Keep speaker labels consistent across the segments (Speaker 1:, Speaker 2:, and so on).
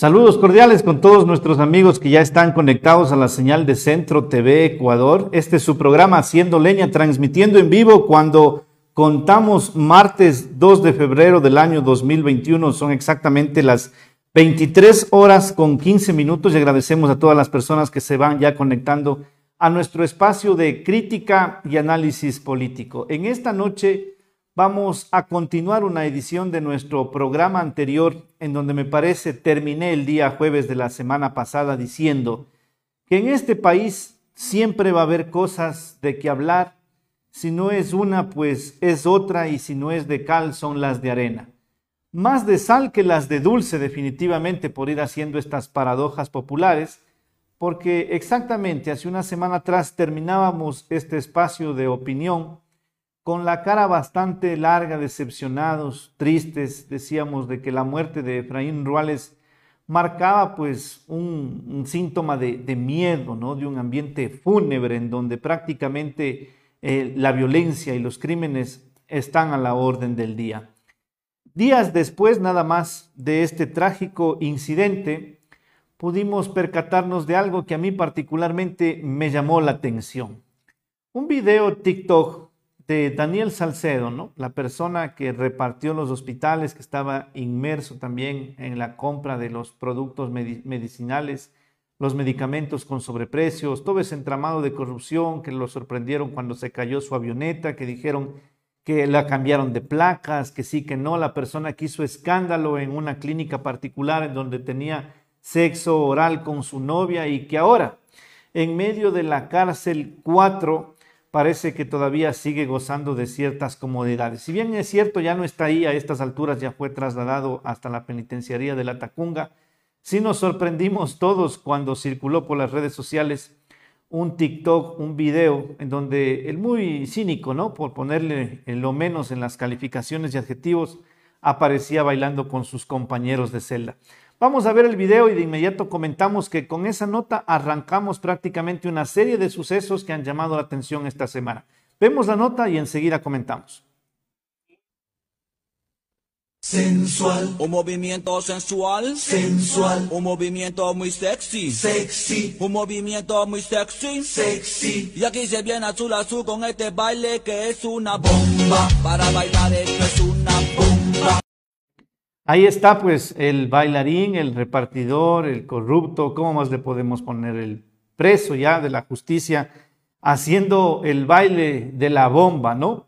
Speaker 1: Saludos cordiales con todos nuestros amigos que ya están conectados a la señal de Centro TV Ecuador. Este es su programa Haciendo Leña, transmitiendo en vivo cuando contamos martes 2 de febrero del año 2021. Son exactamente las 23 horas con 15 minutos y agradecemos a todas las personas que se van ya conectando a nuestro espacio de crítica y análisis político. En esta noche vamos a continuar una edición de nuestro programa anterior en donde me parece terminé el día jueves de la semana pasada diciendo que en este país siempre va a haber cosas de que hablar. Si no es una, pues es otra y si no es de cal, son las de arena. Más de sal que las de dulce definitivamente por ir haciendo estas paradojas populares, porque exactamente hace una semana atrás terminábamos este espacio de opinión con la cara bastante larga, decepcionados, tristes, decíamos de que la muerte de Efraín Ruales marcaba pues un, síntoma de, miedo, ¿no? de un ambiente fúnebre en donde prácticamente eh, la violencia y los crímenes están a la orden del día. Días después nada más de este trágico incidente, pudimos percatarnos de algo que a mí particularmente me llamó la atención. Un video TikTok Daniel Salcedo, ¿no? la persona que repartió los hospitales, que estaba inmerso también en la compra de los productos medicinales, los medicamentos con sobreprecios, todo ese entramado de corrupción que lo sorprendieron cuando se cayó su avioneta, que dijeron que la cambiaron de placas, que sí, que no, la persona que hizo escándalo en una clínica particular en donde tenía sexo oral con su novia y que ahora, en medio de la cárcel 4, parece que todavía sigue gozando de ciertas comodidades. Si bien es cierto, ya no está ahí a estas alturas, ya fue trasladado hasta la penitenciaría de la Tacunga, sí nos sorprendimos todos cuando circuló por las redes sociales un TikTok, un video en donde el muy cínico, ¿no? Por ponerle lo menos en las calificaciones y adjetivos, aparecía bailando con sus compañeros de celda. Vamos a ver el video y de inmediato comentamos que con esa nota arrancamos prácticamente una serie de sucesos que han llamado la atención esta semana. Vemos la nota y enseguida comentamos.
Speaker 2: Sensual. Un movimiento sensual. Sensual. Un movimiento muy sexy. Sexy. Un movimiento muy sexy. Sexy. Y aquí se viene azul azul con este baile que es una bomba. Para bailar esto es una bomba.
Speaker 1: Ahí está pues el bailarín, el repartidor, el corrupto, ¿cómo más le podemos poner? El preso ya de la justicia haciendo el baile de la bomba, ¿no?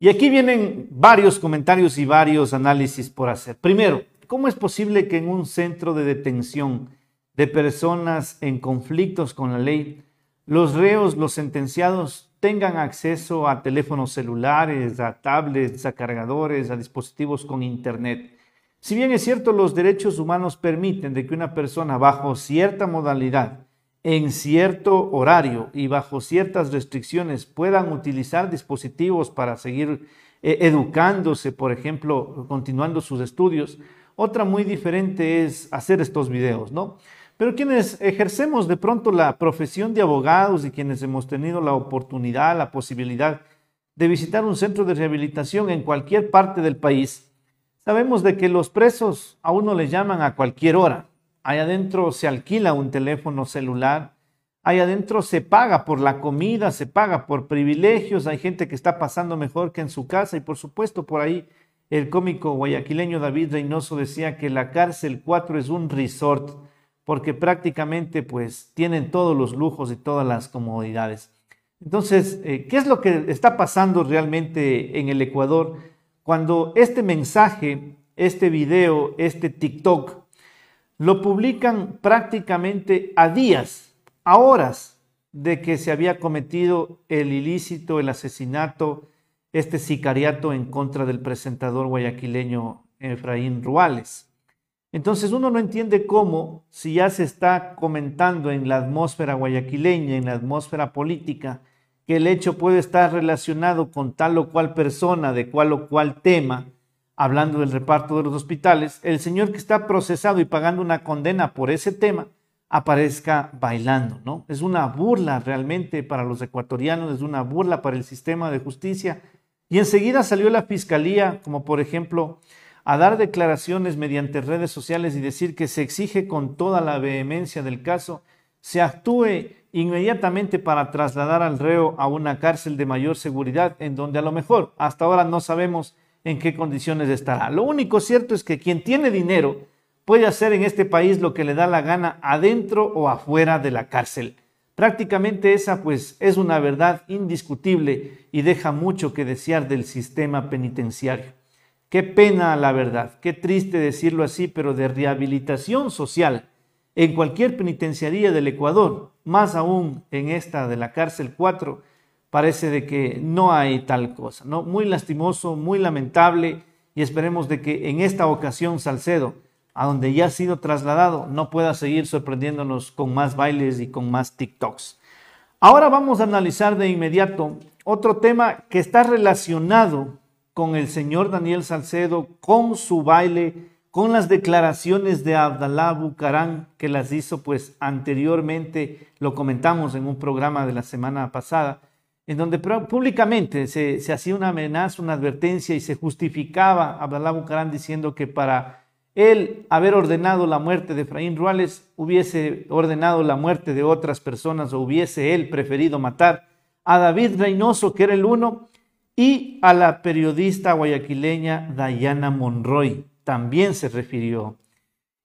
Speaker 1: Y aquí vienen varios comentarios y varios análisis por hacer. Primero, ¿cómo es posible que en un centro de detención de personas en conflictos con la ley, los reos, los sentenciados, tengan acceso a teléfonos celulares, a tablets, a cargadores, a dispositivos con internet? Si bien es cierto, los derechos humanos permiten de que una persona bajo cierta modalidad, en cierto horario y bajo ciertas restricciones puedan utilizar dispositivos para seguir eh, educándose, por ejemplo, continuando sus estudios, otra muy diferente es hacer estos videos, ¿no? Pero quienes ejercemos de pronto la profesión de abogados y quienes hemos tenido la oportunidad, la posibilidad de visitar un centro de rehabilitación en cualquier parte del país, Sabemos de que los presos a uno le llaman a cualquier hora. Ahí adentro se alquila un teléfono celular. Ahí adentro se paga por la comida, se paga por privilegios. Hay gente que está pasando mejor que en su casa. Y por supuesto, por ahí el cómico guayaquileño David Reynoso decía que la cárcel 4 es un resort porque prácticamente pues tienen todos los lujos y todas las comodidades. Entonces, eh, ¿qué es lo que está pasando realmente en el Ecuador? Cuando este mensaje, este video, este TikTok, lo publican prácticamente a días, a horas de que se había cometido el ilícito, el asesinato, este sicariato en contra del presentador guayaquileño Efraín Ruales. Entonces uno no entiende cómo, si ya se está comentando en la atmósfera guayaquileña, en la atmósfera política, que el hecho puede estar relacionado con tal o cual persona, de cual o cual tema, hablando del reparto de los hospitales, el señor que está procesado y pagando una condena por ese tema aparezca bailando, ¿no? Es una burla realmente para los ecuatorianos, es una burla para el sistema de justicia. Y enseguida salió la fiscalía, como por ejemplo a dar declaraciones mediante redes sociales y decir que se exige con toda la vehemencia del caso, se actúe inmediatamente para trasladar al reo a una cárcel de mayor seguridad en donde a lo mejor hasta ahora no sabemos en qué condiciones estará. Lo único cierto es que quien tiene dinero puede hacer en este país lo que le da la gana adentro o afuera de la cárcel. Prácticamente esa pues es una verdad indiscutible y deja mucho que desear del sistema penitenciario. Qué pena la verdad, qué triste decirlo así, pero de rehabilitación social en cualquier penitenciaría del Ecuador, más aún en esta de la cárcel 4, parece de que no hay tal cosa, ¿no? Muy lastimoso, muy lamentable y esperemos de que en esta ocasión Salcedo, a donde ya ha sido trasladado, no pueda seguir sorprendiéndonos con más bailes y con más TikToks. Ahora vamos a analizar de inmediato otro tema que está relacionado con el señor Daniel Salcedo, con su baile, con las declaraciones de Abdalá Bucarán que las hizo pues anteriormente, lo comentamos en un programa de la semana pasada, en donde públicamente se, hacía una amenaza, una advertencia y se justificaba Abdalá Bucarán diciendo que para él haber ordenado la muerte de Efraín Ruales hubiese ordenado la muerte de otras personas o hubiese él preferido matar a David Reynoso, que era el uno, y a la periodista guayaquileña Dayana Monroy también se refirió.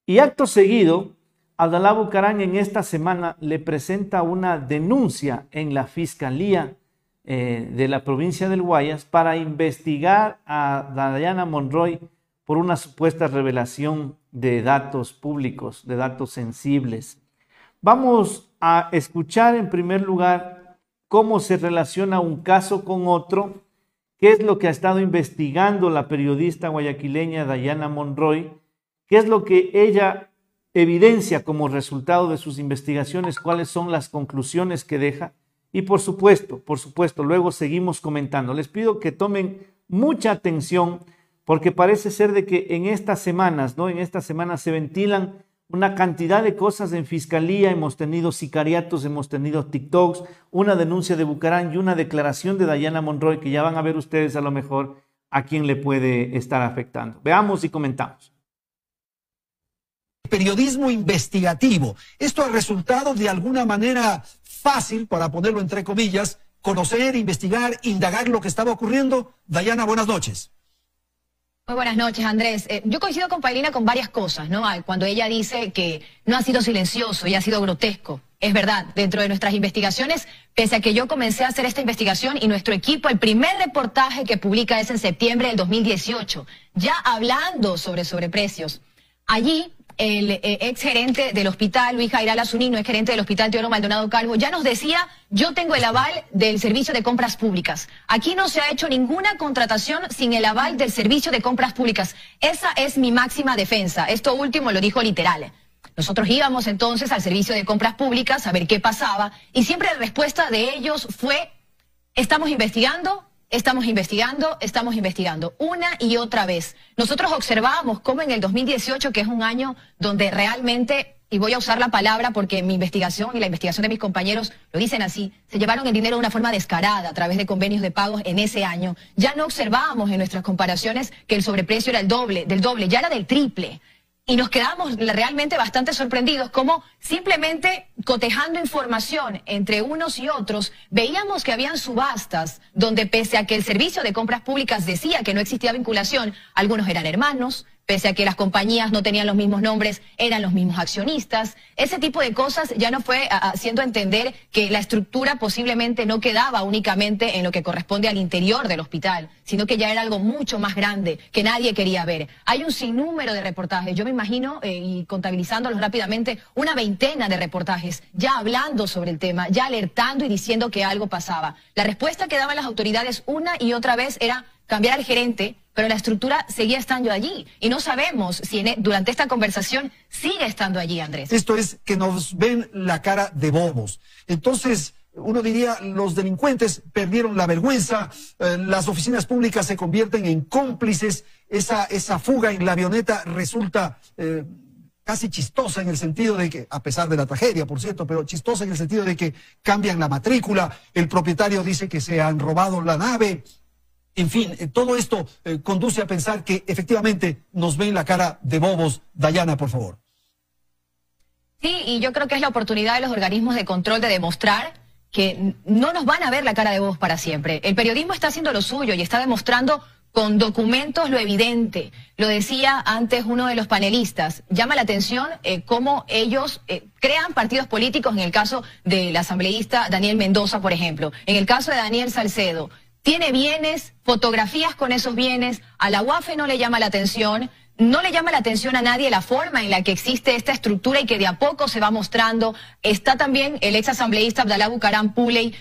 Speaker 1: Y acto seguido, Abdalá Bucarán en esta semana le presenta una denuncia en la Fiscalía eh, de la provincia del Guayas para investigar a Dayana Monroy por una supuesta revelación de datos públicos, de datos sensibles. Vamos a escuchar en primer lugar cómo se relaciona un caso con otro qué es lo que ha estado investigando la periodista guayaquileña Dayana Monroy, qué es lo que ella evidencia como resultado de sus investigaciones, cuáles son las conclusiones que deja. Y por supuesto, por supuesto, luego seguimos comentando. Les pido que tomen mucha atención porque parece ser de que en estas semanas, ¿no? En estas semanas se ventilan una cantidad de cosas en fiscalía, hemos tenido sicariatos, hemos tenido TikToks, una denuncia de Bucarán y una declaración de Dayana Monroy que ya van a ver ustedes a lo mejor a quién le puede estar afectando. Veamos y comentamos.
Speaker 3: Periodismo investigativo. Esto ha resultado de alguna manera fácil, para ponerlo entre comillas, conocer, investigar, indagar lo que estaba ocurriendo. Dayana, buenas noches.
Speaker 4: Muy buenas noches, Andrés. Eh, yo coincido con Paulina con varias cosas, ¿no? Cuando ella dice que no ha sido silencioso y ha sido grotesco. Es verdad, dentro de nuestras investigaciones, pese a que yo comencé a hacer esta investigación y nuestro equipo, el primer reportaje que publica es en septiembre del 2018, ya hablando sobre sobreprecios. Allí el eh, ex gerente del hospital, Luis Jairal Azunino, ex gerente del hospital Teodoro Maldonado Calvo, ya nos decía, yo tengo el aval del servicio de compras públicas. Aquí no se ha hecho ninguna contratación sin el aval del servicio de compras públicas. Esa es mi máxima defensa. Esto último lo dijo literal. Nosotros íbamos entonces al servicio de compras públicas a ver qué pasaba y siempre la respuesta de ellos fue, estamos investigando, Estamos investigando, estamos investigando una y otra vez. Nosotros observamos cómo en el 2018, que es un año donde realmente, y voy a usar la palabra porque mi investigación y la investigación de mis compañeros lo dicen así, se llevaron el dinero de una forma descarada a través de convenios de pagos en ese año. Ya no observábamos en nuestras comparaciones que el sobreprecio era el doble, del doble, ya era del triple y nos quedamos realmente bastante sorprendidos como simplemente cotejando información entre unos y otros, veíamos que habían subastas donde pese a que el servicio de compras públicas decía que no existía vinculación, algunos eran hermanos, pese a que las compañías no tenían los mismos nombres, eran los mismos accionistas. Ese tipo de cosas ya no fue haciendo entender que la estructura posiblemente no quedaba únicamente en lo que corresponde al interior del hospital, sino que ya era algo mucho más grande que nadie quería ver. Hay un sinnúmero de reportajes, yo me imagino, eh, y contabilizándolos rápidamente, una veintena de reportajes ya hablando sobre el tema, ya alertando y diciendo que algo pasaba. La respuesta que daban las autoridades una y otra vez era cambiar al gerente, pero la estructura seguía estando allí. Y no sabemos si e, durante esta conversación sigue estando allí, Andrés.
Speaker 3: Esto es que nos ven la cara de bobos. Entonces, uno diría, los delincuentes perdieron la vergüenza, eh, las oficinas públicas se convierten en cómplices, esa, esa fuga en la avioneta resulta... Eh, casi chistosa en el sentido de que, a pesar de la tragedia, por cierto, pero chistosa en el sentido de que cambian la matrícula, el propietario dice que se han robado la nave, En fin, eh, todo esto eh, conduce a pensar que efectivamente nos ven la cara de bobos. Dayana, por favor.
Speaker 4: Sí, y yo creo que es la oportunidad de los organismos de control de demostrar que no nos van a ver la cara de bobos para siempre. El periodismo está haciendo lo suyo y está demostrando con documentos lo evidente. Lo decía antes uno de los panelistas. Llama la atención eh, cómo ellos crean partidos políticos, en el caso del asambleísta Daniel Mendoza, por ejemplo. En el caso de Daniel Salcedo, tiene bienes, fotografías con esos bienes, a la UAFE no le llama la atención, no le llama la atención a nadie la forma en la que existe esta estructura y que de a poco se va mostrando. Está también el ex asambleísta Abdalá Bucaram Puley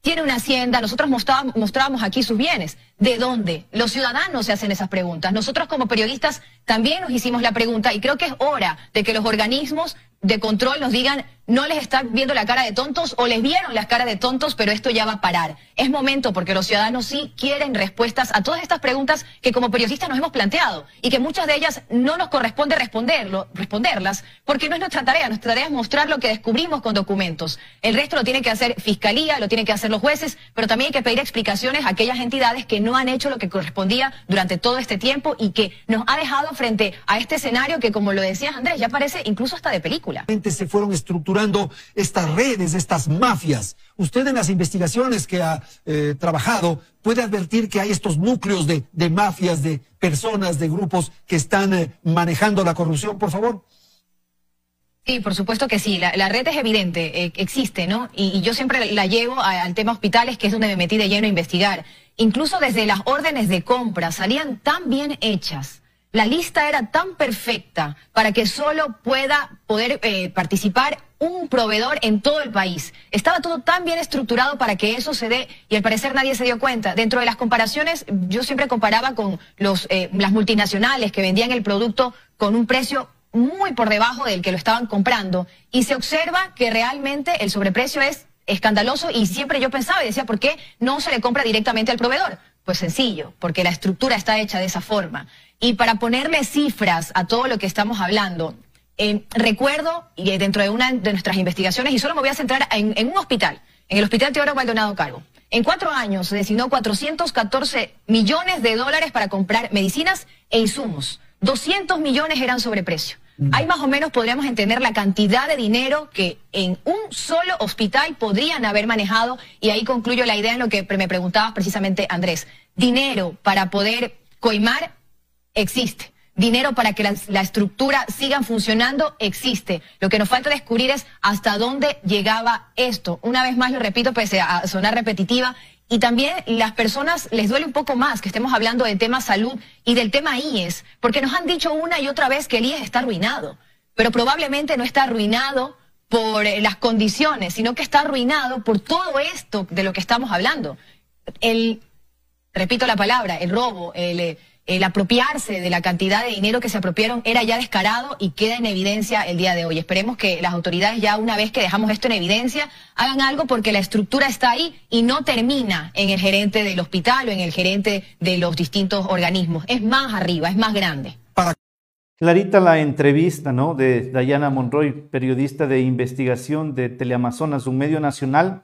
Speaker 4: tiene una hacienda, nosotros mostrábamos, aquí sus bienes. ¿De dónde? Los ciudadanos se hacen esas preguntas. Nosotros como periodistas también nos hicimos la pregunta y creo que es hora de que los organismos de control nos digan no les están viendo la cara de tontos o les vieron las caras de tontos, pero esto ya va a parar. Es momento porque los ciudadanos sí quieren respuestas a todas estas preguntas que como periodistas nos hemos planteado y que muchas de ellas no nos corresponde responderlo, responderlas porque no es nuestra tarea. Nuestra tarea es mostrar lo que descubrimos con documentos. El resto lo tiene que hacer fiscalía, lo tienen que hacer los jueces, pero también hay que pedir explicaciones a aquellas entidades que no han hecho lo que correspondía durante todo este tiempo y que nos ha dejado frente a este escenario que, como lo decías Andrés, ya parece incluso hasta de película.
Speaker 3: Se fueron estructurando estas redes, estas mafias. Usted en las investigaciones que ha eh, trabajado puede advertir que hay estos núcleos de, mafias, de personas, de grupos que están eh, manejando la corrupción, por favor.
Speaker 4: Sí, por supuesto que sí. La, red es evidente, eh, existe, ¿no? Y, yo siempre la llevo al tema hospitales, que es donde me metí de lleno a investigar. Incluso desde las órdenes de compra salían tan bien hechas la lista era tan perfecta para que solo pueda poder eh, participar un proveedor en todo el país. Estaba todo tan bien estructurado para que eso se dé y al parecer nadie se dio cuenta. Dentro de las comparaciones, yo siempre comparaba con los, eh, las multinacionales que vendían el producto con un precio muy por debajo del que lo estaban comprando y se observa que realmente el sobreprecio es escandaloso y siempre yo pensaba y decía, ¿por qué no se le compra directamente al proveedor? Pues sencillo, porque la estructura está hecha de esa forma. Y para ponerle cifras a todo lo que estamos hablando, eh, recuerdo, y dentro de una de nuestras investigaciones, y solo me voy a centrar en, un hospital, en el Hospital Teodoro Maldonado Calvo. En cuatro años se designó 414 millones de dólares para comprar medicinas e insumos. 200 millones eran sobreprecio. Ahí más o menos podríamos entender la cantidad de dinero que en un solo hospital podrían haber manejado y ahí concluyo la idea en lo que me preguntabas precisamente Andrés. Dinero para poder coimar existe. Dinero para que la, estructura siga funcionando existe. Lo que nos falta descubrir es hasta dónde llegaba esto. Una vez más lo repito, pese a sonar repetitiva, y también las personas les duele un poco más que estemos hablando del tema salud y del tema IES, porque nos han dicho una y otra vez que el IES está arruinado, pero probablemente no está arruinado por eh, las condiciones, sino que está arruinado por todo esto de lo que estamos hablando. El, repito la palabra, el robo, el, eh, el apropiarse de la cantidad de dinero que se apropiaron era ya descarado y queda en evidencia el día de hoy. Esperemos que las autoridades ya una vez que dejamos esto en evidencia hagan algo porque la estructura está ahí y no termina en el gerente del hospital o en el gerente de los distintos organismos. Es más arriba, es más grande.
Speaker 1: Clarita la entrevista ¿no? de Dayana Monroy, periodista de investigación de Teleamazonas, un medio nacional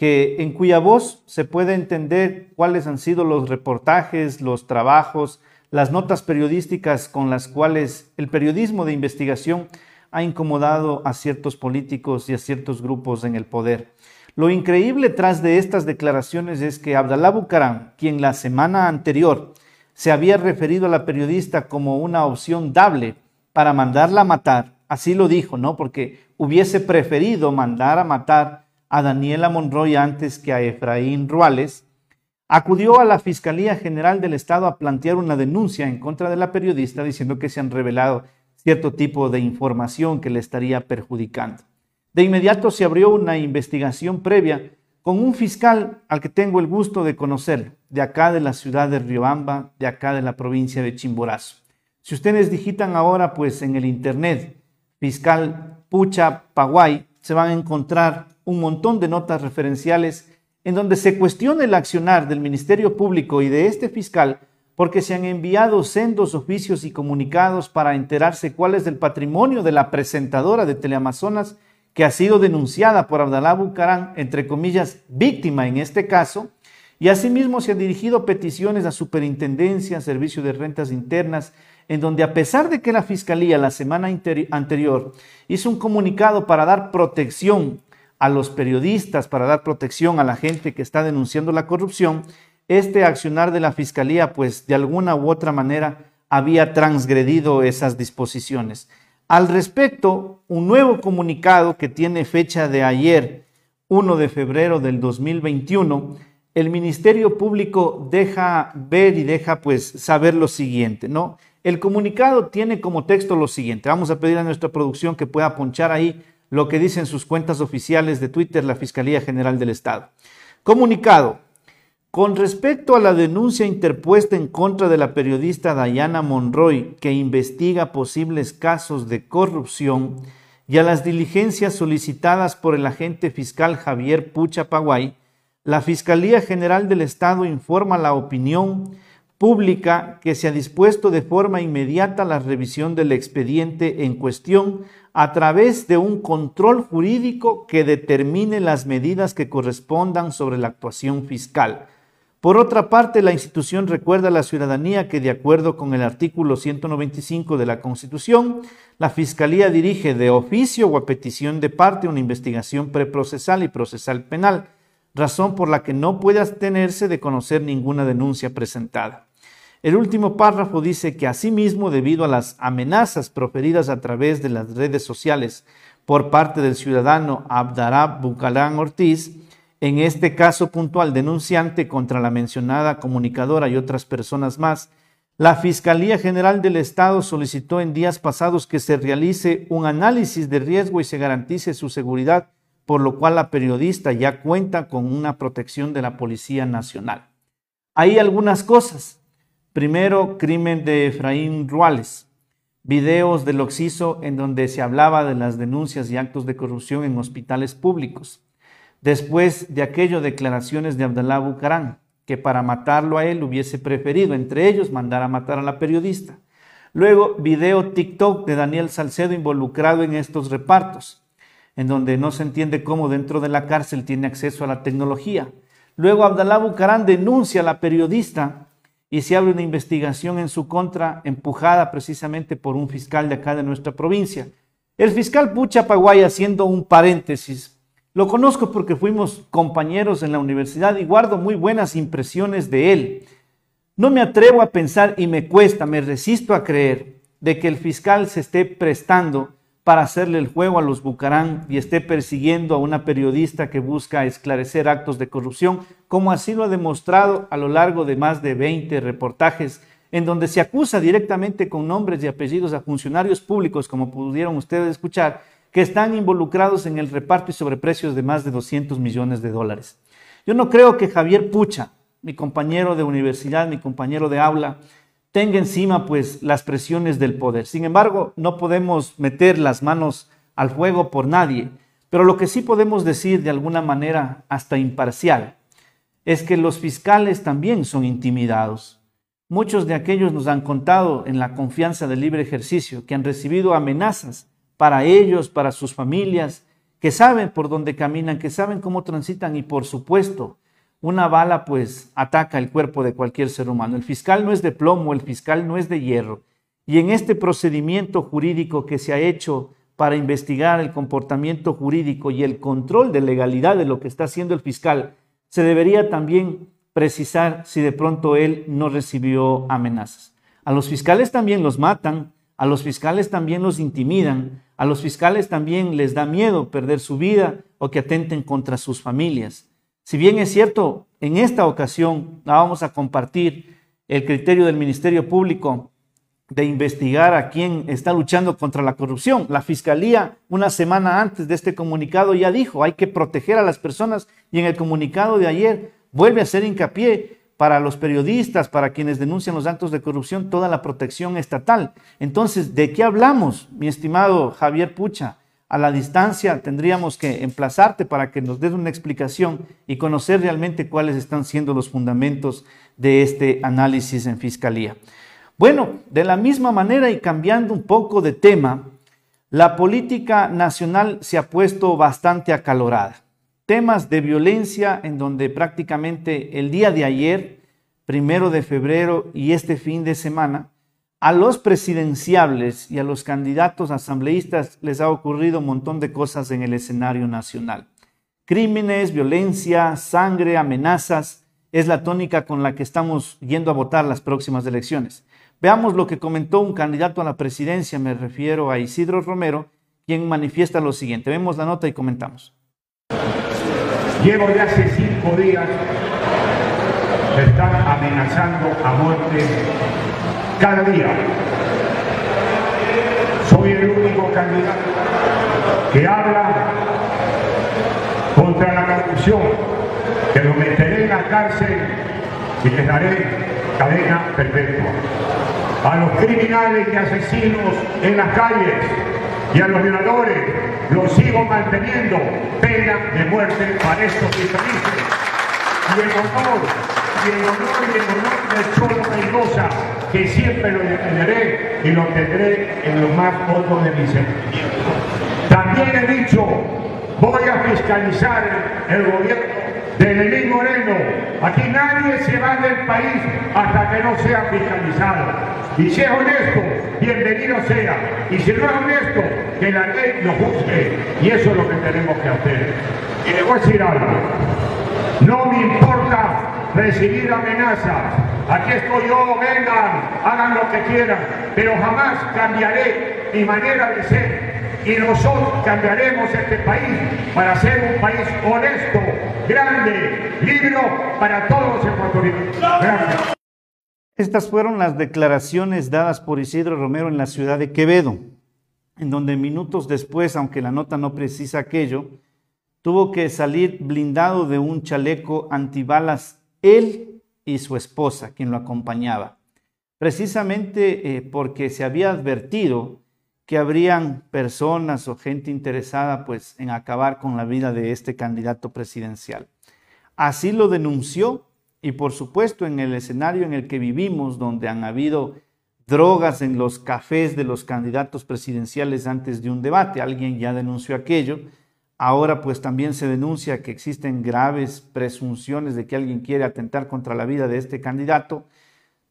Speaker 1: que en cuya voz se puede entender cuáles han sido los reportajes, los trabajos, las notas periodísticas con las cuales el periodismo de investigación ha incomodado a ciertos políticos y a ciertos grupos en el poder. Lo increíble tras de estas declaraciones es que Abdalá Bucaram, quien la semana anterior se había referido a la periodista como una opción dable para mandarla a matar, así lo dijo, ¿no? Porque hubiese preferido mandar a matar a Daniela Monroy antes que a Efraín Ruales, acudió a la Fiscalía General del Estado a plantear una denuncia en contra de la periodista diciendo que se han revelado cierto tipo de información que le estaría perjudicando. De inmediato se abrió una investigación previa con un fiscal al que tengo el gusto de conocer, de acá de la ciudad de Riobamba, de acá de la provincia de Chimborazo. Si ustedes digitan ahora, pues en el internet, fiscal Pucha Paguay, se van a encontrar un montón de notas referenciales en donde se cuestiona el accionar del Ministerio Público y de este fiscal porque se han enviado sendos oficios y comunicados para enterarse cuál es el patrimonio de la presentadora de Teleamazonas que ha sido denunciada por Abdalá Bucarán, entre comillas, víctima en este caso, Y asimismo se han dirigido peticiones a Superintendencia, Servicio de Rentas Internas, en donde a pesar de que la Fiscalía la semana anterior hizo un comunicado para dar protección a los periodistas, para dar protección a la gente que está denunciando la corrupción, este accionar de la Fiscalía, pues de alguna u otra manera había transgredido esas disposiciones. Al respecto, un nuevo comunicado que tiene fecha de ayer, 1 de febrero del 2021, el Ministerio Público deja ver y deja pues saber lo siguiente, ¿no? El comunicado tiene como texto lo siguiente. Vamos a pedir a nuestra producción que pueda ponchar ahí lo que dicen sus cuentas oficiales de Twitter la Fiscalía General del Estado. Comunicado. Con respecto a la denuncia interpuesta en contra de la periodista Diana Monroy, que investiga posibles casos de corrupción, y a las diligencias solicitadas por el agente fiscal Javier Pucha Paguay, la Fiscalía General del Estado informa la opinión pública que se ha dispuesto de forma inmediata la revisión del expediente en cuestión a través de un control jurídico que determine las medidas que correspondan sobre la actuación fiscal por otra parte, la institución recuerda a la ciudadanía que, de acuerdo con el artículo 195 de la Constitución, la Fiscalía dirige de oficio o a petición de parte una investigación preprocesal y procesal penal, razón por la que no puede abstenerse de conocer ninguna denuncia presentada. El último párrafo dice que asimismo, debido a las amenazas proferidas a través de las redes sociales por parte del ciudadano Abdarab Bucalán Ortiz, en este caso puntual denunciante contra la mencionada comunicadora y otras personas más, la Fiscalía General del Estado solicitó en días pasados que se realice un análisis de riesgo y se garantice su seguridad, por lo cual la periodista ya cuenta con una protección de la Policía Nacional. Hay algunas cosas. Primero, crimen de Efraín Ruales. Videos del Oxiso en donde se hablaba de las denuncias y actos de corrupción en hospitales públicos después de aquello declaraciones de Abdalá Bucarán, que para matarlo a él hubiese preferido, entre ellos, mandar a matar a la periodista. Luego, video TikTok de Daniel Salcedo involucrado en estos repartos, en donde no se entiende cómo dentro de la cárcel tiene acceso a la tecnología. Luego, Abdalá Bucarán denuncia a la periodista y se abre una investigación en su contra, empujada precisamente por un fiscal de acá de nuestra provincia. El fiscal Pucha Paguay, haciendo un paréntesis, lo conozco porque fuimos compañeros en la universidad y guardo muy buenas impresiones de él. No me atrevo a pensar y me cuesta, me resisto a creer de que el fiscal se esté prestando para hacerle el juego a los Bucarán y esté persiguiendo a una periodista que busca esclarecer actos de corrupción, como así lo ha demostrado a lo largo de más de 20 reportajes en donde se acusa directamente con nombres y apellidos a funcionarios públicos, como pudieron ustedes escuchar, que están involucrados en el reparto y sobreprecios de más de 200 millones de dólares. Yo no creo que Javier Pucha, mi compañero de universidad, mi compañero de aula, tenga encima pues las presiones del poder. Sin embargo, no podemos meter las manos al fuego por nadie, pero lo que sí podemos decir de alguna manera hasta imparcial es que los fiscales también son intimidados. Muchos de aquellos nos han contado en la confianza del libre ejercicio que han recibido amenazas para ellos, para sus familias, que saben por dónde caminan, que saben cómo transitan y por supuesto, una bala pues ataca el cuerpo de cualquier ser humano. El fiscal no es de plomo, el fiscal no es de hierro. Y en este procedimiento jurídico que se ha hecho para investigar el comportamiento jurídico y el control de legalidad de lo que está haciendo el fiscal, se debería también precisar si de pronto él no recibió amenazas. A los fiscales también los matan, a los fiscales también los intimidan, a los fiscales también les da miedo perder su vida o que atenten contra sus familias. Si bien es cierto, en esta ocasión vamos a compartir el criterio del Ministerio Público de investigar a quien está luchando contra la corrupción. La Fiscalía, una semana antes de este comunicado, ya dijo, hay que proteger a las personas y en el comunicado de ayer vuelve a hacer hincapié para los periodistas, para quienes denuncian los actos de corrupción, toda la protección estatal. Entonces, ¿de qué hablamos, mi estimado Javier Pucha? A la distancia tendríamos que emplazarte para que nos des una explicación y conocer realmente cuáles están siendo los fundamentos de este análisis en fiscalía. Bueno, de la misma manera y cambiando un poco de tema, la política nacional se ha puesto bastante acalorada temas de violencia en donde prácticamente el día de ayer, primero de febrero y este fin de semana, a los presidenciables y a los candidatos asambleístas les ha ocurrido un montón de cosas en el escenario nacional. Crímenes, violencia, sangre, amenazas, es la tónica con la que estamos yendo a votar las próximas elecciones. Veamos lo que comentó un candidato a la presidencia, me refiero a Isidro Romero, quien manifiesta lo siguiente. Vemos la nota y comentamos.
Speaker 5: Llevo ya hace cinco días que están amenazando a muerte cada día. Soy el único candidato que habla contra la corrupción, que lo meteré en la cárcel y les daré cadena perpetua. A los criminales y asesinos en las calles y a los violadores los sigo manteniendo pena de muerte para estos infelices. Y el honor, y el honor y el honor del Cholo Mendoza, que siempre lo defenderé y lo tendré en lo más hondo de mis sentimientos. También he dicho, voy a fiscalizar el gobierno de Lenín Moreno. Aquí nadie se va del país hasta que no sea fiscalizado. Y si es honesto, bienvenido sea. Y si no es honesto, que la ley lo juzgue. Y eso es lo que tenemos que hacer. Y le voy a decir algo. No me importa recibir amenazas. Aquí estoy yo, vengan, hagan lo que quieran. Pero jamás cambiaré mi manera de ser y nosotros cambiaremos este país para ser un país honesto, grande, libre para todos los ecuatorianos. Gracias.
Speaker 1: Estas fueron las declaraciones dadas por Isidro Romero en la ciudad de Quevedo, en donde minutos después, aunque la nota no precisa aquello, tuvo que salir blindado de un chaleco antibalas él y su esposa, quien lo acompañaba, precisamente eh, porque se había advertido que habrían personas o gente interesada pues en acabar con la vida de este candidato presidencial. Así lo denunció y por supuesto en el escenario en el que vivimos, donde han habido drogas en los cafés de los candidatos presidenciales antes de un debate, alguien ya denunció aquello, ahora pues también se denuncia que existen graves presunciones de que alguien quiere atentar contra la vida de este candidato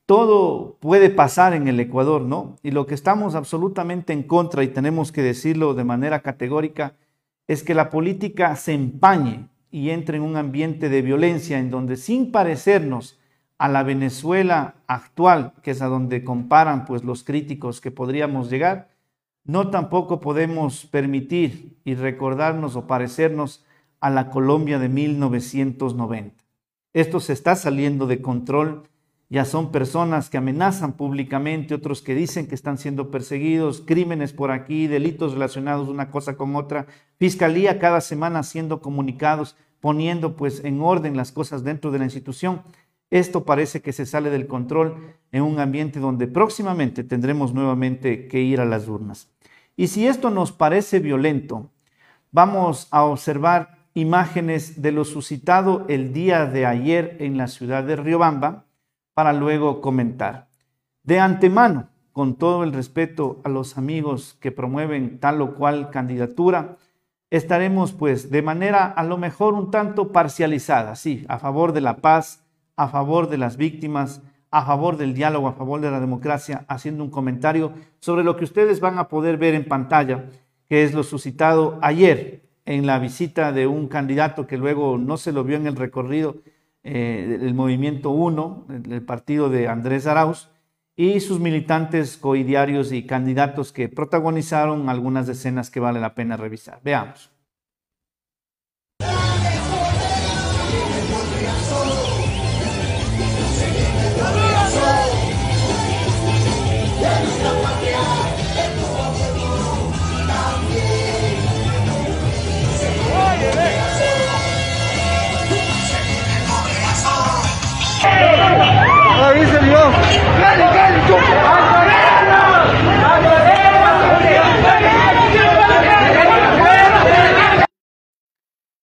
Speaker 1: todo puede pasar en el Ecuador, ¿no? Y lo que estamos absolutamente en contra, y tenemos que decirlo de manera categórica, es que la política se empañe y entre en un ambiente de violencia en donde sin parecernos a la Venezuela actual, que es a donde comparan pues los críticos que podríamos llegar, no tampoco podemos permitir y recordarnos o parecernos a la Colombia de 1990. Esto se está saliendo de control ya son personas que amenazan públicamente, otros que dicen que están siendo perseguidos, crímenes por aquí, delitos relacionados una cosa con otra, fiscalía cada semana haciendo comunicados, poniendo pues en orden las cosas dentro de la institución. Esto parece que se sale del control en un ambiente donde próximamente tendremos nuevamente que ir a las urnas. Y si esto nos parece violento, vamos a observar imágenes de lo suscitado el día de ayer en la ciudad de Riobamba, para luego comentar. De antemano, con todo el respeto a los amigos que promueven tal o cual candidatura, estaremos pues de manera a lo mejor un tanto parcializada, sí, a favor de la paz, a favor de las víctimas, a favor del diálogo, a favor de la democracia, haciendo un comentario sobre lo que ustedes van a poder ver en pantalla, que es lo suscitado ayer en la visita de un candidato que luego no se lo vio en el recorrido eh, el Movimiento 1, el partido de Andrés Arauz, y sus militantes coidiarios y candidatos que protagonizaron algunas escenas que vale la pena revisar. Veamos.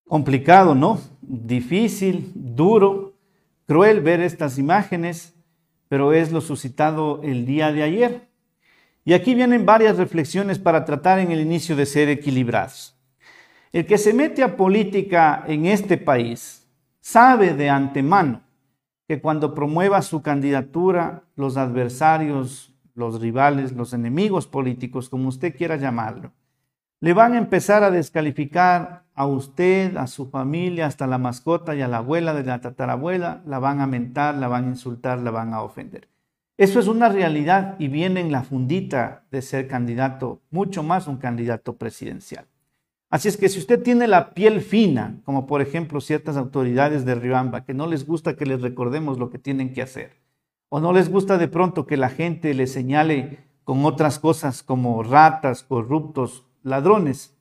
Speaker 1: Complicado, ¿no? Difícil, duro, cruel ver estas imágenes, pero es lo suscitado el día de ayer. Y aquí vienen varias reflexiones para tratar en el inicio de ser equilibrados. El que se mete a política en este país sabe de antemano que cuando promueva su candidatura, los adversarios, los rivales, los enemigos políticos, como usted quiera llamarlo, le van a empezar a descalificar a usted, a su familia, hasta la mascota y a la abuela de la tatarabuela, la van a mentar, la van a insultar, la van a ofender. Eso es una realidad y viene en la fundita de ser candidato, mucho más un candidato presidencial. Así es que si usted tiene la piel fina, como por ejemplo ciertas autoridades de Riobamba, que no les gusta que les recordemos lo que tienen que hacer, o no les gusta de pronto que la gente les señale con otras cosas como ratas, corruptos, ladrones,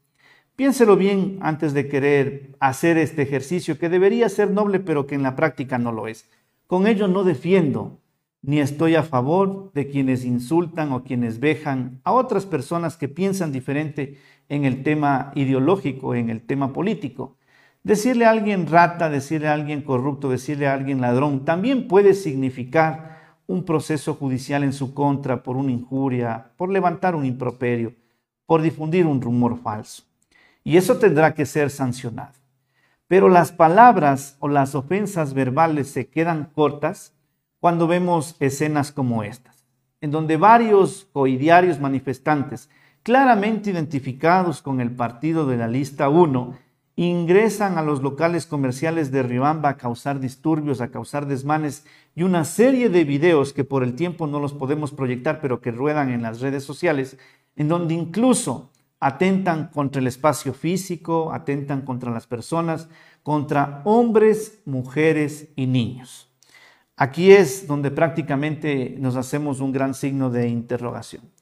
Speaker 1: piénselo bien antes de querer hacer este ejercicio que debería ser noble, pero que en la práctica no lo es. Con ello no defiendo ni estoy a favor de quienes insultan o quienes vejan a otras personas que piensan diferente en el tema ideológico, en el tema político. Decirle a alguien rata, decirle a alguien corrupto, decirle a alguien ladrón, también puede significar un proceso judicial en su contra por una injuria, por levantar un improperio, por difundir un rumor falso. Y eso tendrá que ser sancionado. Pero las palabras o las ofensas verbales se quedan cortas cuando vemos escenas como estas, en donde varios coidiarios manifestantes, claramente identificados con el partido de la lista 1, ingresan a los locales comerciales de Riobamba a causar disturbios, a causar desmanes y una serie de videos que por el tiempo no los podemos proyectar, pero que ruedan en las redes sociales, en donde incluso atentan contra el espacio físico, atentan contra las personas, contra hombres, mujeres y niños. Aquí es donde prácticamente nos hacemos un gran signo de interrogación.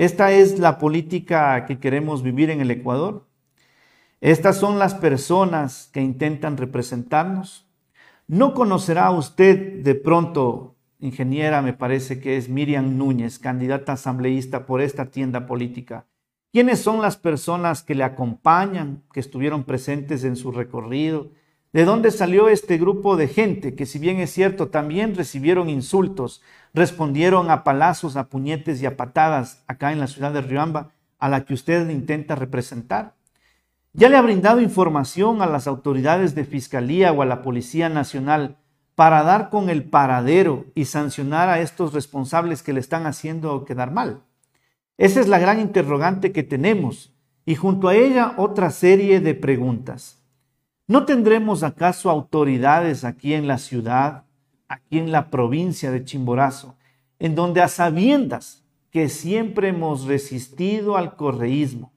Speaker 1: ¿Esta es la política que queremos vivir en el Ecuador? ¿Estas son las personas que intentan representarnos? ¿No conocerá usted de pronto, ingeniera, me parece que es Miriam Núñez, candidata asambleísta por esta tienda política? ¿Quiénes son las personas que le acompañan, que estuvieron presentes en su recorrido? ¿De dónde salió este grupo de gente que, si bien es cierto, también recibieron insultos, respondieron a palazos, a puñetes y a patadas acá en la ciudad de Riobamba, a la que usted intenta representar? ¿Ya le ha brindado información a las autoridades de Fiscalía o a la Policía Nacional para dar con el paradero y sancionar a estos responsables que le están haciendo quedar mal? Esa es la gran interrogante que tenemos y junto a ella otra serie de preguntas. ¿No tendremos acaso autoridades aquí en la ciudad, aquí en la provincia de Chimborazo, en donde a sabiendas que siempre hemos resistido al correísmo,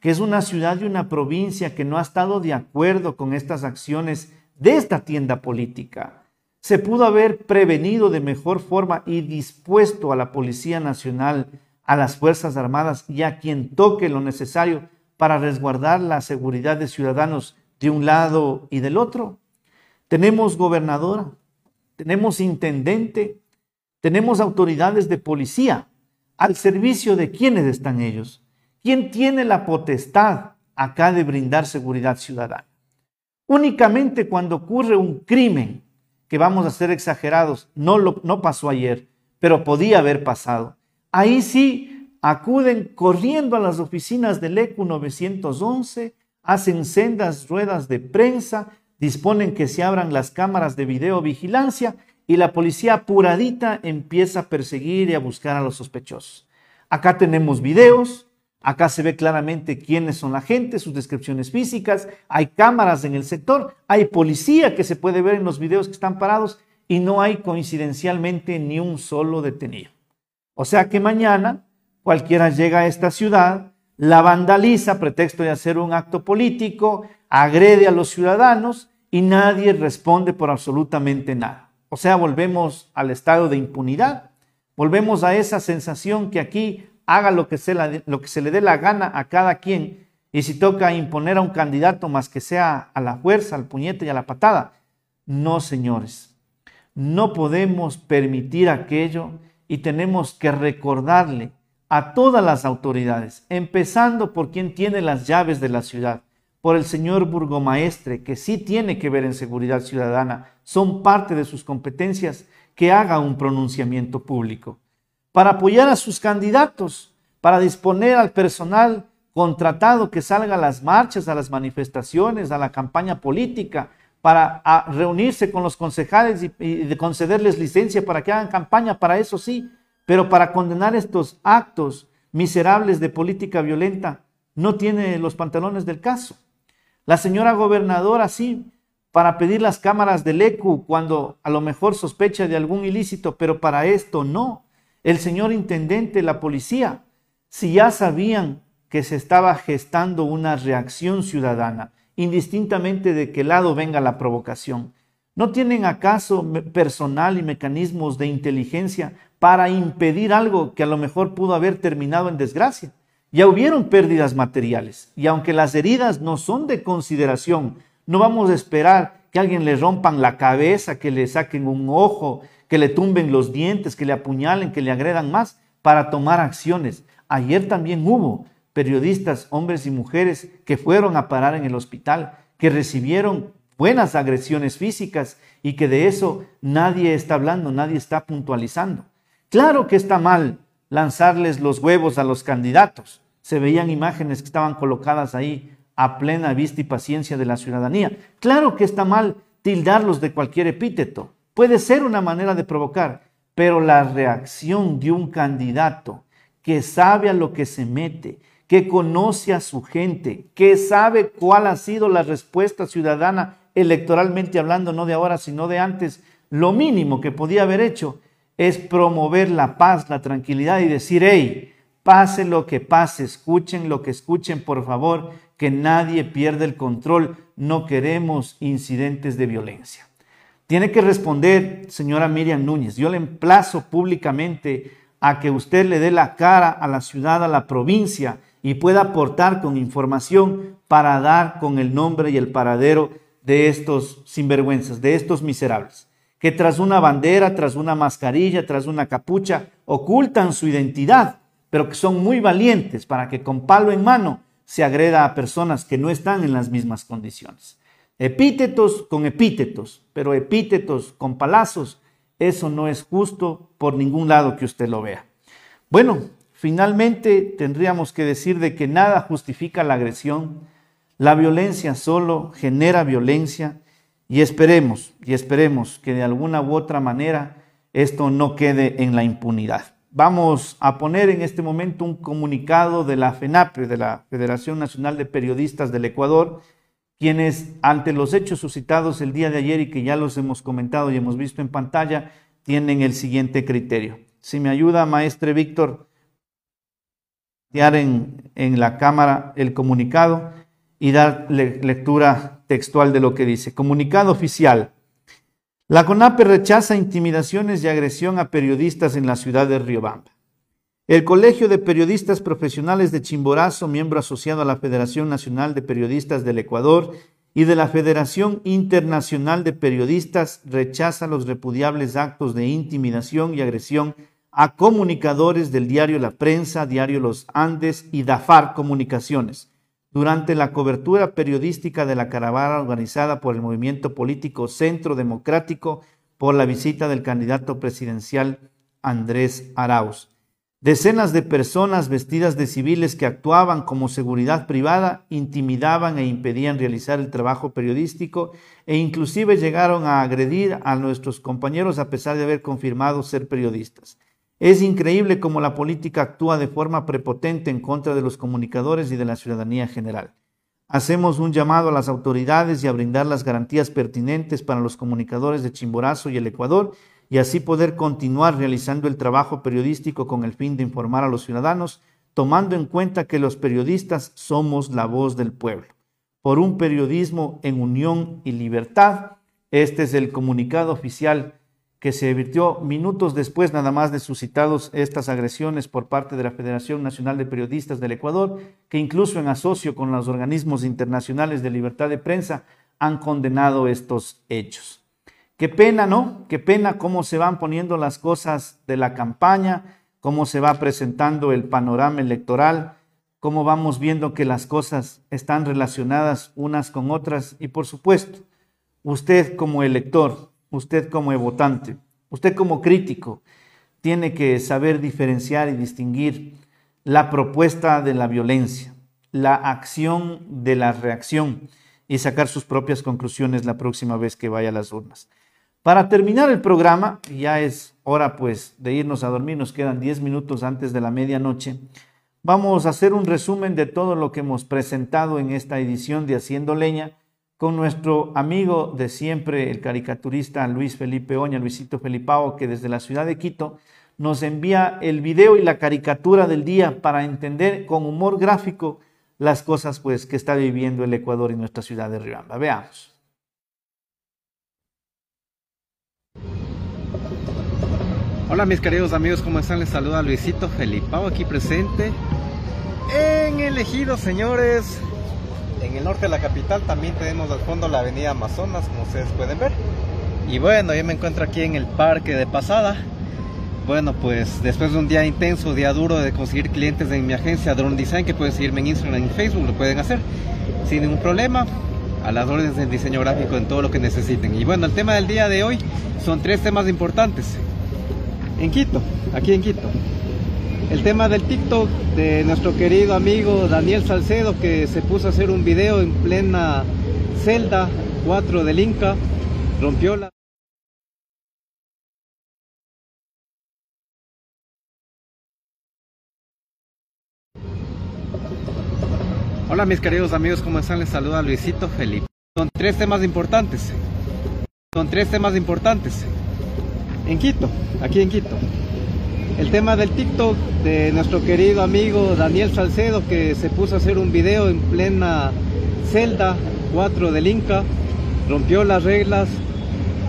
Speaker 1: que es una ciudad y una provincia que no ha estado de acuerdo con estas acciones de esta tienda política, se pudo haber prevenido de mejor forma y dispuesto a la Policía Nacional, a las Fuerzas Armadas y a quien toque lo necesario para resguardar la seguridad de ciudadanos de un lado y del otro. Tenemos gobernadora, tenemos intendente, tenemos autoridades de policía. ¿Al servicio de quiénes están ellos? ¿Quién tiene la potestad acá de brindar seguridad ciudadana? Únicamente cuando ocurre un crimen, que vamos a ser exagerados, no, lo, no pasó ayer, pero podía haber pasado. Ahí sí acuden corriendo a las oficinas del ECU 911 hacen sendas ruedas de prensa, disponen que se abran las cámaras de videovigilancia y la policía apuradita empieza a perseguir y a buscar a los sospechosos. Acá tenemos videos, acá se ve claramente quiénes son la gente, sus descripciones físicas, hay cámaras en el sector, hay policía que se puede ver en los videos que están parados y no hay coincidencialmente ni un solo detenido. O sea que mañana cualquiera llega a esta ciudad, la vandaliza, pretexto de hacer un acto político, agrede a los ciudadanos y nadie responde por absolutamente nada. O sea, volvemos al estado de impunidad, volvemos a esa sensación que aquí haga lo que, se lo que se le dé la gana a cada quien y si toca imponer a un candidato más que sea a la fuerza, al puñete y a la patada. No, señores, no podemos permitir aquello y tenemos que recordarle a todas las autoridades, empezando por quien tiene las llaves de la ciudad, por el señor burgomaestre, que sí tiene que ver en seguridad ciudadana, son parte de sus competencias, que haga un pronunciamiento público, para apoyar a sus candidatos, para disponer al personal contratado que salga a las marchas, a las manifestaciones, a la campaña política, para reunirse con los concejales y, y de concederles licencia para que hagan campaña, para eso sí, pero para condenar estos actos miserables de política violenta, no tiene los pantalones del caso. La señora gobernadora sí, para pedir las cámaras del ECU cuando a lo mejor sospecha de algún ilícito, pero para esto no. El señor intendente, la policía, si ya sabían que se estaba gestando una reacción ciudadana, indistintamente de qué lado venga la provocación, ¿no tienen acaso personal y mecanismos de inteligencia para impedir algo que a lo mejor pudo haber terminado en desgracia? Ya hubieron pérdidas materiales y aunque las heridas no son de consideración, no vamos a esperar que alguien le rompan la cabeza, que le saquen un ojo, que le tumben los dientes, que le apuñalen, que le agredan más para tomar acciones. Ayer también hubo periodistas, hombres y mujeres, que fueron a parar en el hospital, que recibieron buenas agresiones físicas y que de eso nadie está hablando, nadie está puntualizando. Claro que está mal lanzarles los huevos a los candidatos. Se veían imágenes que estaban colocadas ahí a plena vista y paciencia de la ciudadanía. Claro que está mal tildarlos de cualquier epíteto. Puede ser una manera de provocar, pero la reacción de un candidato que sabe a lo que se mete, que conoce a su gente, que sabe cuál ha sido la respuesta ciudadana electoralmente hablando, no de ahora, sino de antes, lo mínimo que podía haber hecho es promover la paz, la tranquilidad y decir, hey, pase lo que pase, escuchen lo que escuchen, por favor, que nadie pierda el control, no queremos incidentes de violencia. Tiene que responder, señora Miriam Núñez, yo le emplazo públicamente a que usted le dé la cara a la ciudad, a la provincia y pueda aportar con información para dar con el nombre y el paradero de estos sinvergüenzas, de estos miserables que tras una bandera, tras una mascarilla, tras una capucha, ocultan su identidad, pero que son muy valientes para que con palo en mano se agreda a personas que no están en las mismas condiciones. Epítetos con epítetos, pero epítetos con palazos, eso no es justo por ningún lado que usted lo vea. Bueno, finalmente tendríamos que decir de que nada justifica la agresión, la violencia solo genera violencia y esperemos, y esperemos que de alguna u otra manera esto no quede en la impunidad. Vamos a poner en este momento un comunicado de la FENAPRE, de la Federación Nacional de Periodistas del Ecuador, quienes ante los hechos suscitados el día de ayer y que ya los hemos comentado y hemos visto en pantalla, tienen el siguiente criterio. Si me ayuda, maestre Víctor, en, en la cámara el comunicado y dar lectura textual de lo que dice. Comunicado oficial. La CONAPE rechaza intimidaciones y agresión a periodistas en la ciudad de Riobamba. El Colegio de Periodistas Profesionales de Chimborazo, miembro asociado a la Federación Nacional de Periodistas del Ecuador y de la Federación Internacional de Periodistas, rechaza los repudiables actos de intimidación y agresión a comunicadores del diario La Prensa, diario Los Andes y DAFAR Comunicaciones durante la cobertura periodística de la caravana organizada por el movimiento político Centro Democrático por la visita del candidato presidencial Andrés Arauz. Decenas de personas vestidas de civiles que actuaban como seguridad privada intimidaban e impedían realizar el trabajo periodístico e inclusive llegaron a agredir a nuestros compañeros a pesar de haber confirmado ser periodistas. Es increíble cómo la política actúa de forma prepotente en contra de los comunicadores y de la ciudadanía general. Hacemos un llamado a las autoridades y a brindar las garantías pertinentes para los comunicadores de Chimborazo y el Ecuador y así poder continuar realizando el trabajo periodístico con el fin de informar a los ciudadanos, tomando en cuenta que los periodistas somos la voz del pueblo. Por un periodismo en unión y libertad, este es el comunicado oficial que se virtió minutos después nada más de suscitados estas agresiones por parte de la Federación Nacional de Periodistas del Ecuador, que incluso en asocio con los organismos internacionales de libertad de prensa han condenado estos hechos. Qué pena, ¿no? Qué pena cómo se van poniendo las cosas de la campaña, cómo se va presentando el panorama electoral, cómo vamos viendo que las cosas están relacionadas unas con otras y por supuesto, usted como elector, usted como votante, usted como crítico, tiene que saber diferenciar y distinguir la propuesta de la violencia. la acción de la reacción y sacar sus propias conclusiones la próxima vez que vaya a las urnas. Para terminar el programa, ya es hora pues de irnos a dormir, nos quedan 10 minutos antes de la medianoche. Vamos a hacer un resumen de todo lo que hemos presentado en esta edición de Haciendo Leña con nuestro amigo de siempre, el caricaturista Luis Felipe Oña, Luisito Felipao, que desde la ciudad de Quito nos envía el video y la caricatura del día para entender con humor gráfico las cosas pues que está viviendo el Ecuador y nuestra ciudad de Riobamba. Veamos.
Speaker 6: Hola mis queridos amigos, ¿cómo están? Les saluda Luisito Felipao aquí presente en el ejido, señores. En el norte de la capital también tenemos al fondo la avenida Amazonas, como ustedes pueden ver. Y bueno, yo me encuentro aquí en el parque de pasada. Bueno, pues después de un día intenso, día duro de conseguir clientes en mi agencia Drone Design, que pueden seguirme en Instagram y Facebook, lo pueden hacer sin ningún problema. A las órdenes del diseño gráfico en todo lo que necesiten. Y bueno, el tema del día de hoy son tres temas importantes. En Quito, aquí en Quito. El tema del TikTok de nuestro querido amigo Daniel Salcedo que se puso a hacer un video en plena celda 4 del Inca, rompió la... Hola mis queridos amigos, ¿cómo están? Les saluda Luisito Felipe. Son tres temas importantes. Son tres temas importantes. En Quito, aquí en Quito. El tema del TikTok de nuestro querido amigo Daniel Salcedo que se puso a hacer un video en plena celda 4 del Inca. Rompió las reglas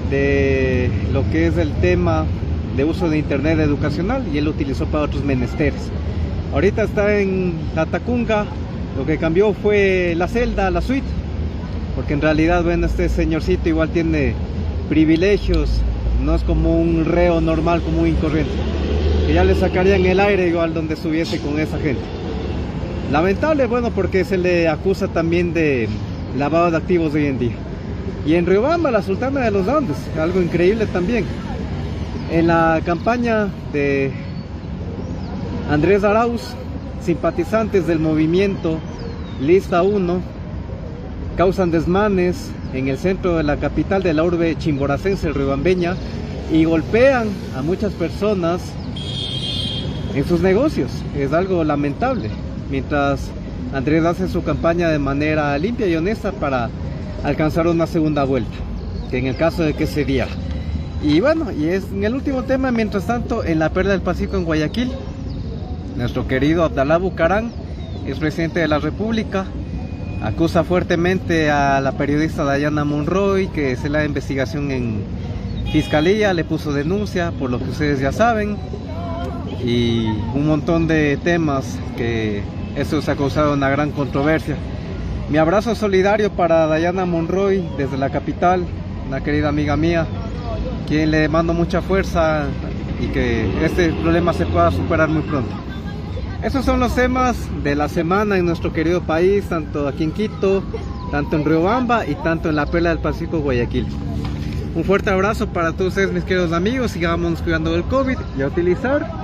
Speaker 6: de lo que es el tema de uso de internet educacional y él lo utilizó para otros menesteres. Ahorita está en Tatacunga, lo que cambió fue la celda, la suite, porque en realidad, bueno, este señorcito igual tiene privilegios, no es como un reo normal, como un incorriente, que ya le sacarían el aire igual donde estuviese con esa gente. Lamentable, bueno, porque se le acusa también de lavado de activos hoy en día. Y en Riobamba, la Sultana de los Andes, algo increíble también. En la campaña de Andrés Arauz, simpatizantes del movimiento Lista 1 causan desmanes en el centro de la capital de la urbe chimboracense, riobambeña, y golpean a muchas personas en sus negocios. Es algo lamentable. Mientras Andrés hace su campaña de manera limpia y honesta para alcanzar una segunda vuelta, que en el caso de que se diera. Y bueno, y es en el último tema, mientras tanto, en la Perla del Pacífico en Guayaquil, nuestro querido Abdalá Bucarán, es presidente de la República, acusa fuertemente a la periodista Dayana Monroy que es la investigación en fiscalía, le puso denuncia por lo que ustedes ya saben y un montón de temas que eso se ha causado una gran controversia. Mi abrazo solidario para Dayana Monroy desde la capital, una querida amiga mía, quien le mando mucha fuerza y que este problema se pueda superar muy pronto. Esos son los temas de la semana en nuestro querido país, tanto aquí en Quito, tanto en Riobamba y tanto en la Perla del Pacífico, Guayaquil. Un fuerte abrazo para todos ustedes, mis queridos amigos. Sigamos cuidando del COVID y a utilizar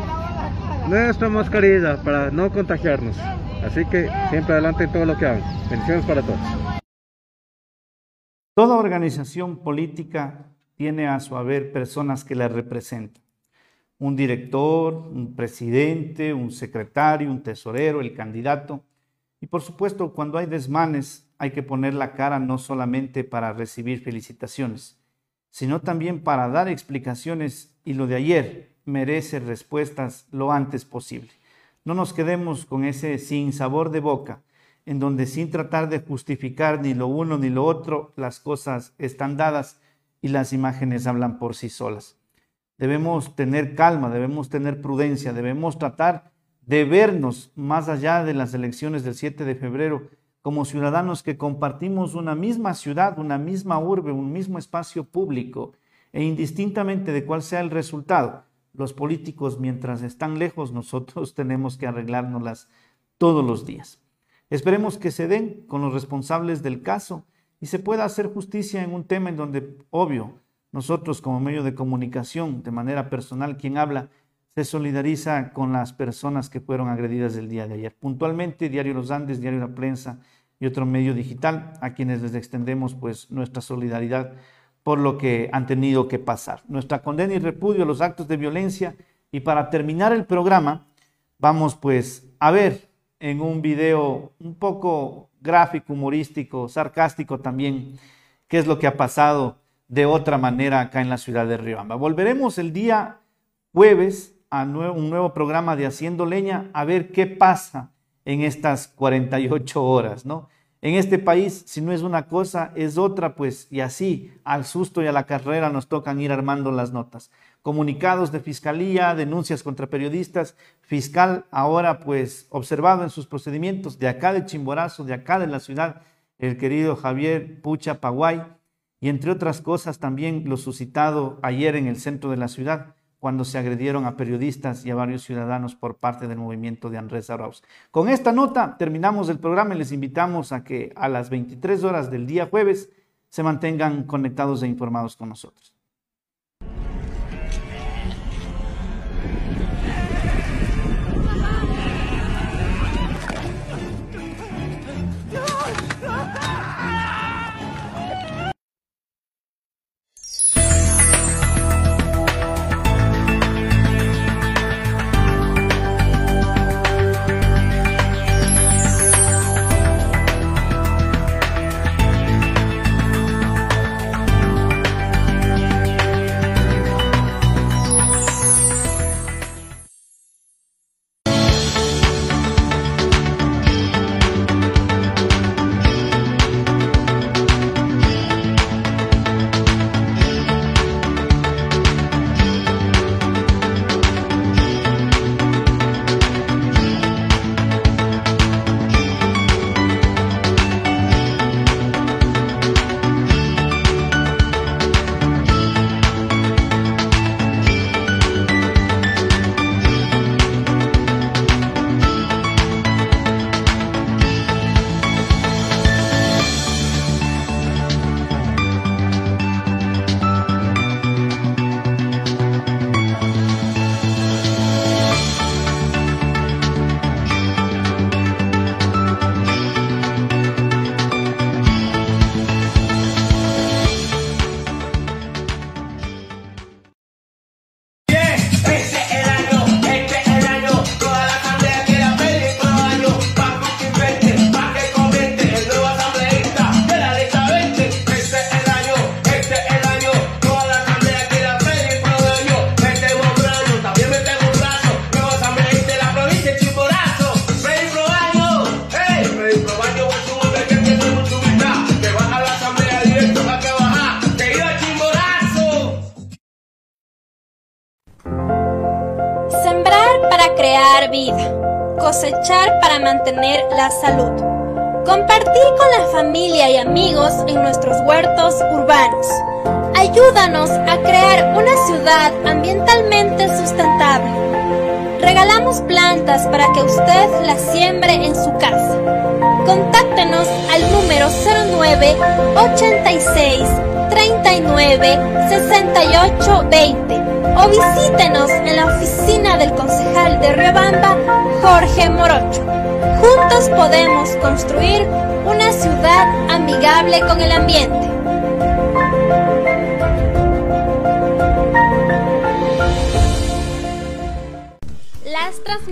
Speaker 6: nuestra mascarilla para no contagiarnos. Así que siempre adelante en todo lo que hagan. Bendiciones para todos.
Speaker 1: Toda organización política tiene a su haber personas que la representan un director, un presidente, un secretario, un tesorero, el candidato. Y por supuesto, cuando hay desmanes, hay que poner la cara no solamente para recibir felicitaciones, sino también para dar explicaciones y lo de ayer merece respuestas lo antes posible. No nos quedemos con ese sin sabor de boca, en donde sin tratar de justificar ni lo uno ni lo otro, las cosas están dadas y las imágenes hablan por sí solas. Debemos tener calma, debemos tener prudencia, debemos tratar de vernos más allá de las elecciones del 7 de febrero como ciudadanos que compartimos una misma ciudad, una misma urbe, un mismo espacio público e indistintamente de cuál sea el resultado, los políticos mientras están lejos, nosotros tenemos que arreglárnoslas todos los días. Esperemos que se den con los responsables del caso y se pueda hacer justicia en un tema en donde, obvio, nosotros como medio de comunicación, de manera personal, quien habla, se solidariza con las personas que fueron agredidas el día de ayer. Puntualmente, Diario Los Andes, Diario La Prensa y otro medio digital, a quienes les extendemos pues nuestra solidaridad por lo que han tenido que pasar. Nuestra condena y repudio a los actos de violencia. Y para terminar el programa, vamos pues a ver en un video un poco gráfico, humorístico, sarcástico también, qué es lo que ha pasado de otra manera acá en la ciudad de Riobamba. Volveremos el día jueves a un nuevo programa de Haciendo Leña a ver qué pasa en estas 48 horas, ¿no? En este país, si no es una cosa, es otra, pues, y así, al susto y a la carrera nos tocan ir armando las notas. Comunicados de fiscalía, denuncias contra periodistas, fiscal ahora, pues, observado en sus procedimientos de acá de Chimborazo, de acá de la ciudad, el querido Javier Pucha Paguay, y entre otras cosas también lo suscitado ayer en el centro de la ciudad cuando se agredieron a periodistas y a varios ciudadanos por parte del movimiento de Andrés Arauz. Con esta nota terminamos el programa y les invitamos a que a las 23 horas del día jueves se mantengan conectados e informados con nosotros.
Speaker 7: Urbanos. Ayúdanos a crear una ciudad ambientalmente sustentable. Regalamos plantas para que usted las siembre en su casa. Contáctenos al número 09 86 39 68 20 o visítenos en la oficina del concejal de Riobamba, Jorge Morocho. Juntos podemos construir una ciudad amigable con el ambiente.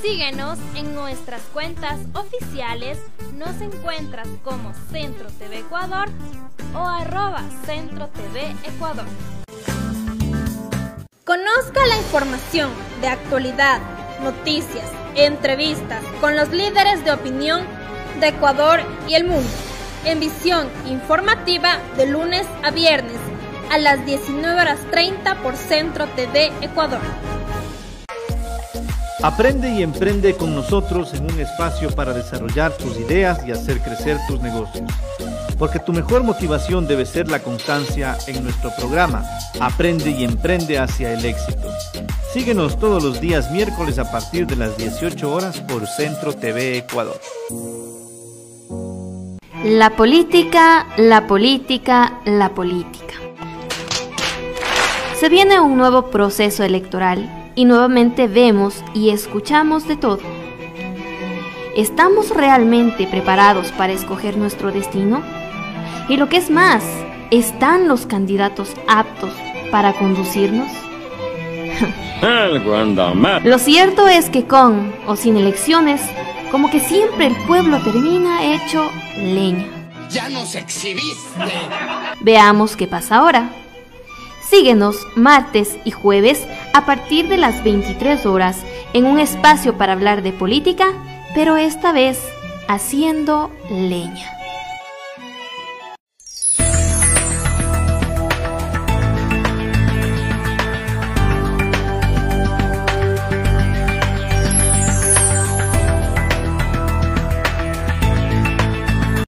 Speaker 7: Síguenos en nuestras cuentas oficiales. Nos encuentras como Centro TV Ecuador o arroba Centro TV Ecuador. Conozca la información de actualidad, noticias, entrevistas con los líderes de opinión de Ecuador y el mundo, en visión informativa de lunes a viernes a las 19 horas 30 por Centro TV Ecuador.
Speaker 1: Aprende y emprende con nosotros en un espacio para desarrollar tus ideas y hacer crecer tus negocios. Porque tu mejor motivación debe ser la constancia en nuestro programa Aprende y emprende hacia el éxito. Síguenos todos los días miércoles a partir de las 18 horas por Centro TV Ecuador.
Speaker 8: La política, la política, la política. Se viene un nuevo proceso electoral y nuevamente vemos y escuchamos de todo. ¿Estamos realmente preparados para escoger nuestro destino? Y lo que es más, ¿están los candidatos aptos para conducirnos? lo cierto es que con o sin elecciones, como que siempre el pueblo termina hecho leña.
Speaker 9: Ya nos exhibiste.
Speaker 8: Veamos qué pasa ahora. Síguenos martes y jueves a partir de las 23 horas en un espacio para hablar de política, pero esta vez haciendo leña.